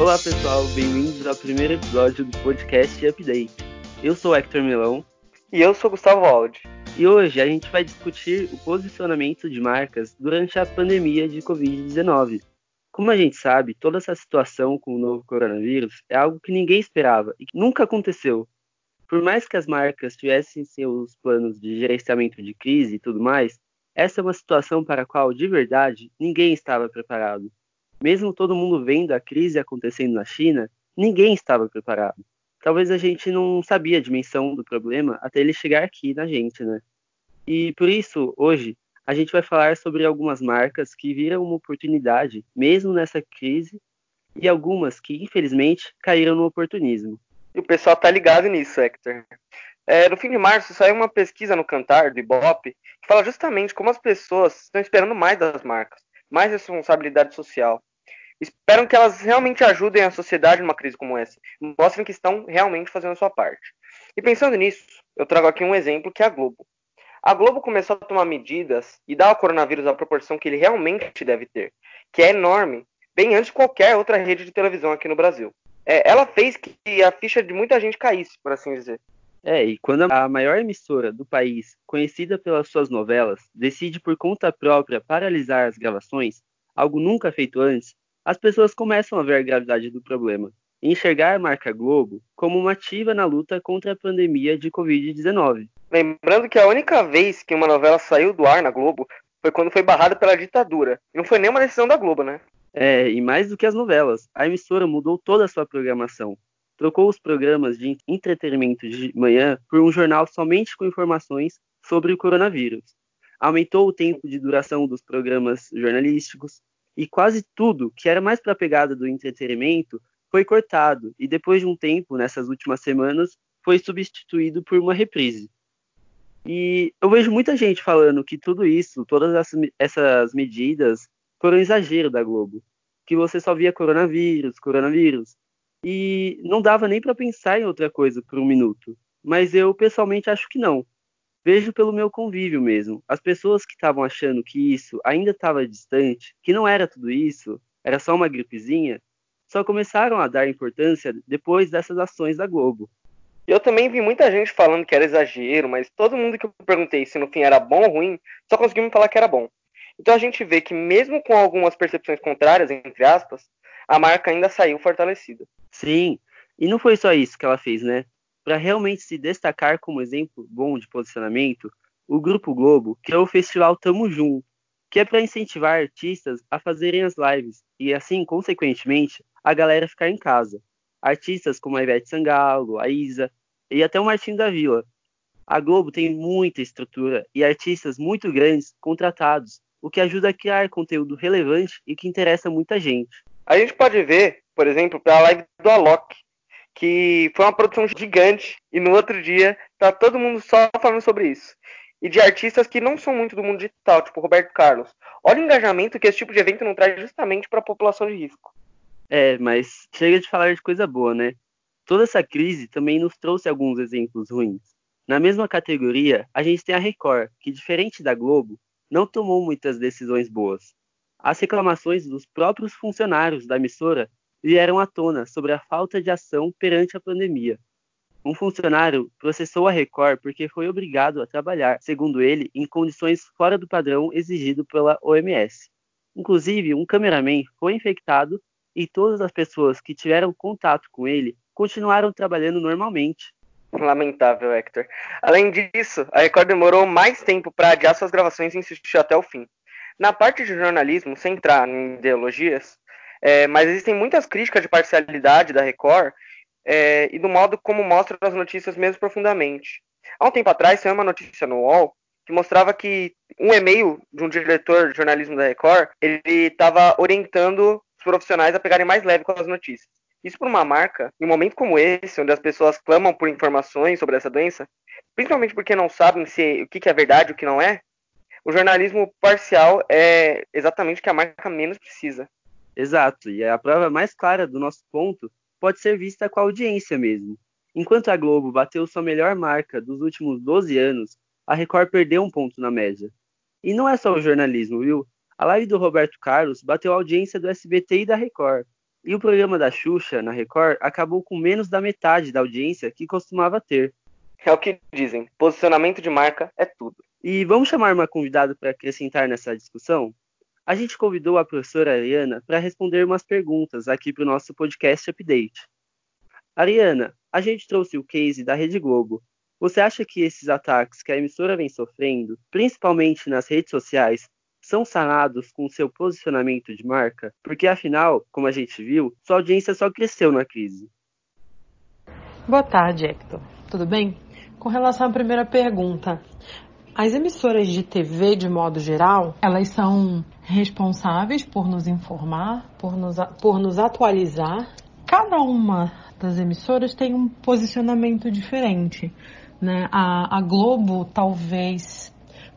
Olá pessoal, bem-vindos ao primeiro episódio do podcast Update. Eu sou Hector Milão. E eu sou Gustavo Aldi. E hoje a gente vai discutir o posicionamento de marcas durante a pandemia de Covid-19. Como a gente sabe, toda essa situação com o novo coronavírus é algo que ninguém esperava e que nunca aconteceu. Por mais que as marcas tivessem seus planos de gerenciamento de crise e tudo mais, essa é uma situação para a qual, de verdade, ninguém estava preparado. Mesmo todo mundo vendo a crise acontecendo na China, ninguém estava preparado. Talvez a gente não sabia a dimensão do problema até ele chegar aqui na gente, né? E por isso, hoje, a gente vai falar sobre algumas marcas que viram uma oportunidade, mesmo nessa crise, e algumas que, infelizmente, caíram no oportunismo. E o pessoal tá ligado nisso, Hector. É, no fim de março saiu uma pesquisa no Cantar, do Ibope, que fala justamente como as pessoas estão esperando mais das marcas, mais responsabilidade social. Esperam que elas realmente ajudem a sociedade numa crise como essa, mostrem que estão realmente fazendo a sua parte. E pensando nisso, eu trago aqui um exemplo que é a Globo. A Globo começou a tomar medidas e dar ao coronavírus a proporção que ele realmente deve ter, que é enorme, bem antes de qualquer outra rede de televisão aqui no Brasil. É, ela fez que a ficha de muita gente caísse, por assim dizer. É, e quando a maior emissora do país, conhecida pelas suas novelas, decide por conta própria paralisar as gravações, algo nunca feito antes, as pessoas começam a ver a gravidade do problema e enxergar a marca Globo como uma ativa na luta contra a pandemia de Covid-19. Lembrando que a única vez que uma novela saiu do ar na Globo foi quando foi barrada pela ditadura. E não foi nenhuma decisão da Globo, né? É, e mais do que as novelas, a emissora mudou toda a sua programação. Trocou os programas de entretenimento de manhã por um jornal somente com informações sobre o coronavírus. Aumentou o tempo de duração dos programas jornalísticos, e quase tudo que era mais para a pegada do entretenimento foi cortado e depois de um tempo, nessas últimas semanas, foi substituído por uma reprise. E eu vejo muita gente falando que tudo isso, todas essas medidas, foram um exagero da Globo, que você só via coronavírus, coronavírus, e não dava nem para pensar em outra coisa por um minuto. Mas eu pessoalmente acho que não vejo pelo meu convívio mesmo. As pessoas que estavam achando que isso ainda estava distante, que não era tudo isso, era só uma gripezinha, só começaram a dar importância depois dessas ações da Globo. Eu também vi muita gente falando que era exagero, mas todo mundo que eu perguntei se no fim era bom ou ruim, só conseguiu me falar que era bom. Então a gente vê que mesmo com algumas percepções contrárias, entre aspas, a marca ainda saiu fortalecida. Sim, e não foi só isso que ela fez, né? Para realmente se destacar como exemplo bom de posicionamento, o Grupo Globo criou o festival Tamo Junto, que é para incentivar artistas a fazerem as lives e, assim, consequentemente, a galera ficar em casa. Artistas como a Ivete Sangalo, a Isa e até o Martinho da Vila. A Globo tem muita estrutura e artistas muito grandes contratados, o que ajuda a criar conteúdo relevante e que interessa muita gente. A gente pode ver, por exemplo, para a live do Alok, que foi uma produção gigante e no outro dia tá todo mundo só falando sobre isso. E de artistas que não são muito do mundo digital, tipo Roberto Carlos. Olha o engajamento que esse tipo de evento não traz justamente para a população de risco. É, mas chega de falar de coisa boa, né? Toda essa crise também nos trouxe alguns exemplos ruins. Na mesma categoria, a gente tem a Record, que diferente da Globo, não tomou muitas decisões boas. As reclamações dos próprios funcionários da emissora vieram à tona sobre a falta de ação perante a pandemia. Um funcionário processou a Record porque foi obrigado a trabalhar, segundo ele, em condições fora do padrão exigido pela OMS. Inclusive, um cameraman foi infectado e todas as pessoas que tiveram contato com ele continuaram trabalhando normalmente. Lamentável, Hector. Além disso, a Record demorou mais tempo para adiar suas gravações e insistiu até o fim. Na parte de jornalismo, sem entrar em ideologias, é, mas existem muitas críticas de parcialidade da Record é, e do modo como mostra as notícias mesmo profundamente. Há um tempo atrás saiu uma notícia no UOL que mostrava que um e-mail de um diretor de jornalismo da Record ele estava orientando os profissionais a pegarem mais leve com as notícias. Isso por uma marca, em um momento como esse, onde as pessoas clamam por informações sobre essa doença, principalmente porque não sabem se, o que é verdade e o que não é, o jornalismo parcial é exatamente o que a marca menos precisa. Exato, e a prova mais clara do nosso ponto pode ser vista com a audiência mesmo. Enquanto a Globo bateu sua melhor marca dos últimos 12 anos, a Record perdeu um ponto na média. E não é só o jornalismo, viu? A live do Roberto Carlos bateu a audiência do SBT e da Record. E o programa da Xuxa, na Record, acabou com menos da metade da audiência que costumava ter. É o que dizem, posicionamento de marca é tudo. E vamos chamar uma convidada para acrescentar nessa discussão? A gente convidou a professora Ariana para responder umas perguntas aqui para o nosso podcast Update. Ariana, a gente trouxe o case da Rede Globo. Você acha que esses ataques que a emissora vem sofrendo, principalmente nas redes sociais, são sanados com seu posicionamento de marca? Porque afinal, como a gente viu, sua audiência só cresceu na crise. Boa tarde, Hector. Tudo bem? Com relação à primeira pergunta, as emissoras de TV, de modo geral, elas são responsáveis por nos informar, por nos, por nos atualizar. Cada uma das emissoras tem um posicionamento diferente. Né? A, a Globo, talvez,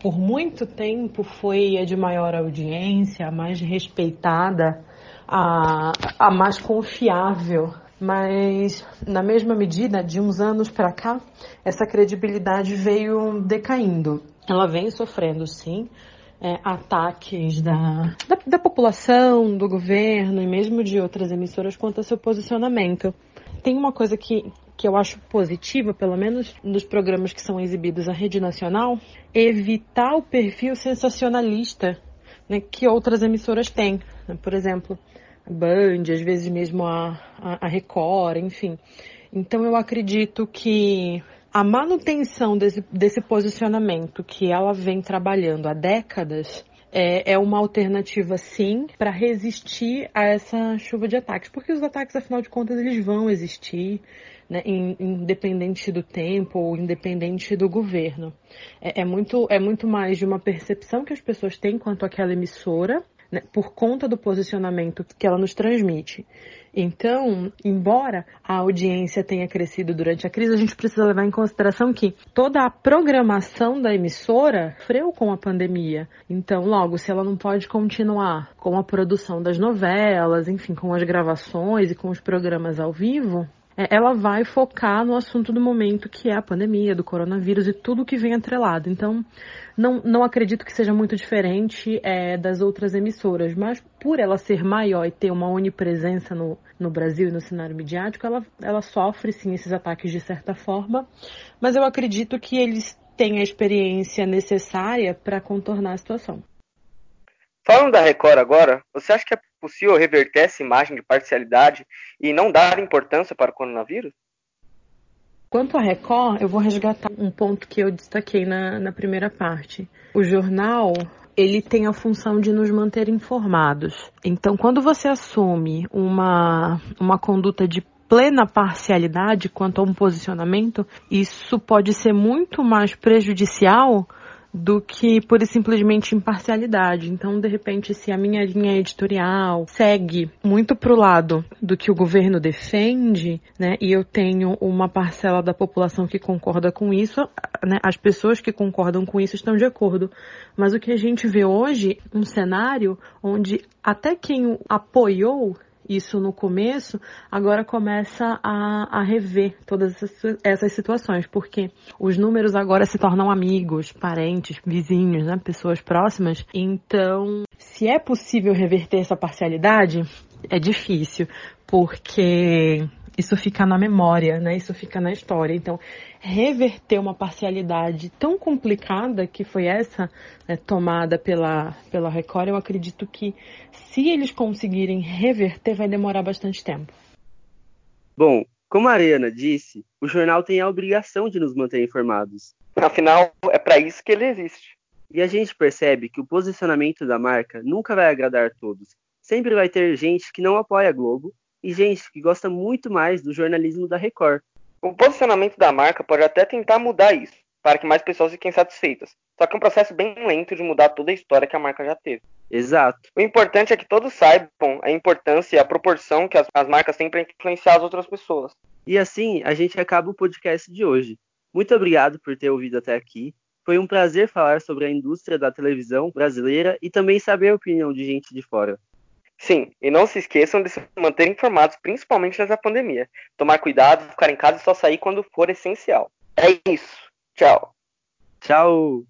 por muito tempo, foi a de maior audiência, a mais respeitada, a, a mais confiável mas na mesma medida, de uns anos para cá, essa credibilidade veio decaindo. Ela vem sofrendo, sim, é, ataques da, da, da, população, do governo e mesmo de outras emissoras quanto ao seu posicionamento. Tem uma coisa que, que eu acho positiva, pelo menos nos programas que são exibidos na rede nacional, evitar o perfil sensacionalista né, que outras emissoras têm. Por exemplo, Band, às vezes mesmo a, a, a Record, enfim. Então eu acredito que a manutenção desse, desse posicionamento que ela vem trabalhando há décadas é, é uma alternativa, sim, para resistir a essa chuva de ataques. Porque os ataques, afinal de contas, eles vão existir, né, independente do tempo ou independente do governo. É, é, muito, é muito mais de uma percepção que as pessoas têm quanto àquela emissora né, por conta do posicionamento que ela nos transmite. Então, embora a audiência tenha crescido durante a crise, a gente precisa levar em consideração que toda a programação da emissora freou com a pandemia. Então, logo, se ela não pode continuar com a produção das novelas, enfim, com as gravações e com os programas ao vivo, ela vai focar no assunto do momento, que é a pandemia, do coronavírus e tudo que vem atrelado. Então, não, não acredito que seja muito diferente é, das outras emissoras, mas por ela ser maior e ter uma onipresença no, no Brasil e no cenário midiático, ela, ela sofre sim esses ataques de certa forma, mas eu acredito que eles têm a experiência necessária para contornar a situação. Falando da Record agora, você acha que é possível reverter essa imagem de parcialidade e não dar importância para o coronavírus? Quanto à Record, eu vou resgatar um ponto que eu destaquei na, na primeira parte. O jornal, ele tem a função de nos manter informados. Então, quando você assume uma, uma conduta de plena parcialidade quanto a um posicionamento, isso pode ser muito mais prejudicial do que por simplesmente imparcialidade. Então, de repente, se a minha linha editorial segue muito pro lado do que o governo defende, né, e eu tenho uma parcela da população que concorda com isso, né, as pessoas que concordam com isso estão de acordo. Mas o que a gente vê hoje, um cenário onde até quem apoiou isso no começo, agora começa a, a rever todas essas, essas, situações, porque os números agora se tornam amigos, parentes, vizinhos, né, pessoas próximas. Então, se é possível reverter essa parcialidade, é difícil, porque isso fica na memória, né? Isso fica na história. Então, reverter uma parcialidade tão complicada que foi essa né, tomada pela, pela Record, eu acredito que se eles conseguirem reverter, vai demorar bastante tempo. Bom, como a Ariana disse, o jornal tem a obrigação de nos manter informados. Afinal, é para isso que ele existe. E a gente percebe que o posicionamento da marca nunca vai agradar a todos. Sempre vai ter gente que não apoia a Globo e gente que gosta muito mais do jornalismo da Record. O posicionamento da marca pode até tentar mudar isso, para que mais pessoas fiquem satisfeitas. Só que é um processo bem lento de mudar toda a história que a marca já teve. Exato. O importante é que todos saibam a importância e a proporção que as, as marcas têm para influenciar as outras pessoas. E assim, a gente acaba o podcast de hoje. Muito obrigado por ter ouvido até aqui. Foi um prazer falar sobre a indústria da televisão brasileira e também saber a opinião de gente de fora. Sim, e não se esqueçam de se manter informados, principalmente nessa pandemia. Tomar cuidado, ficar em casa e só sair quando for essencial. É isso. Tchau. Tchau.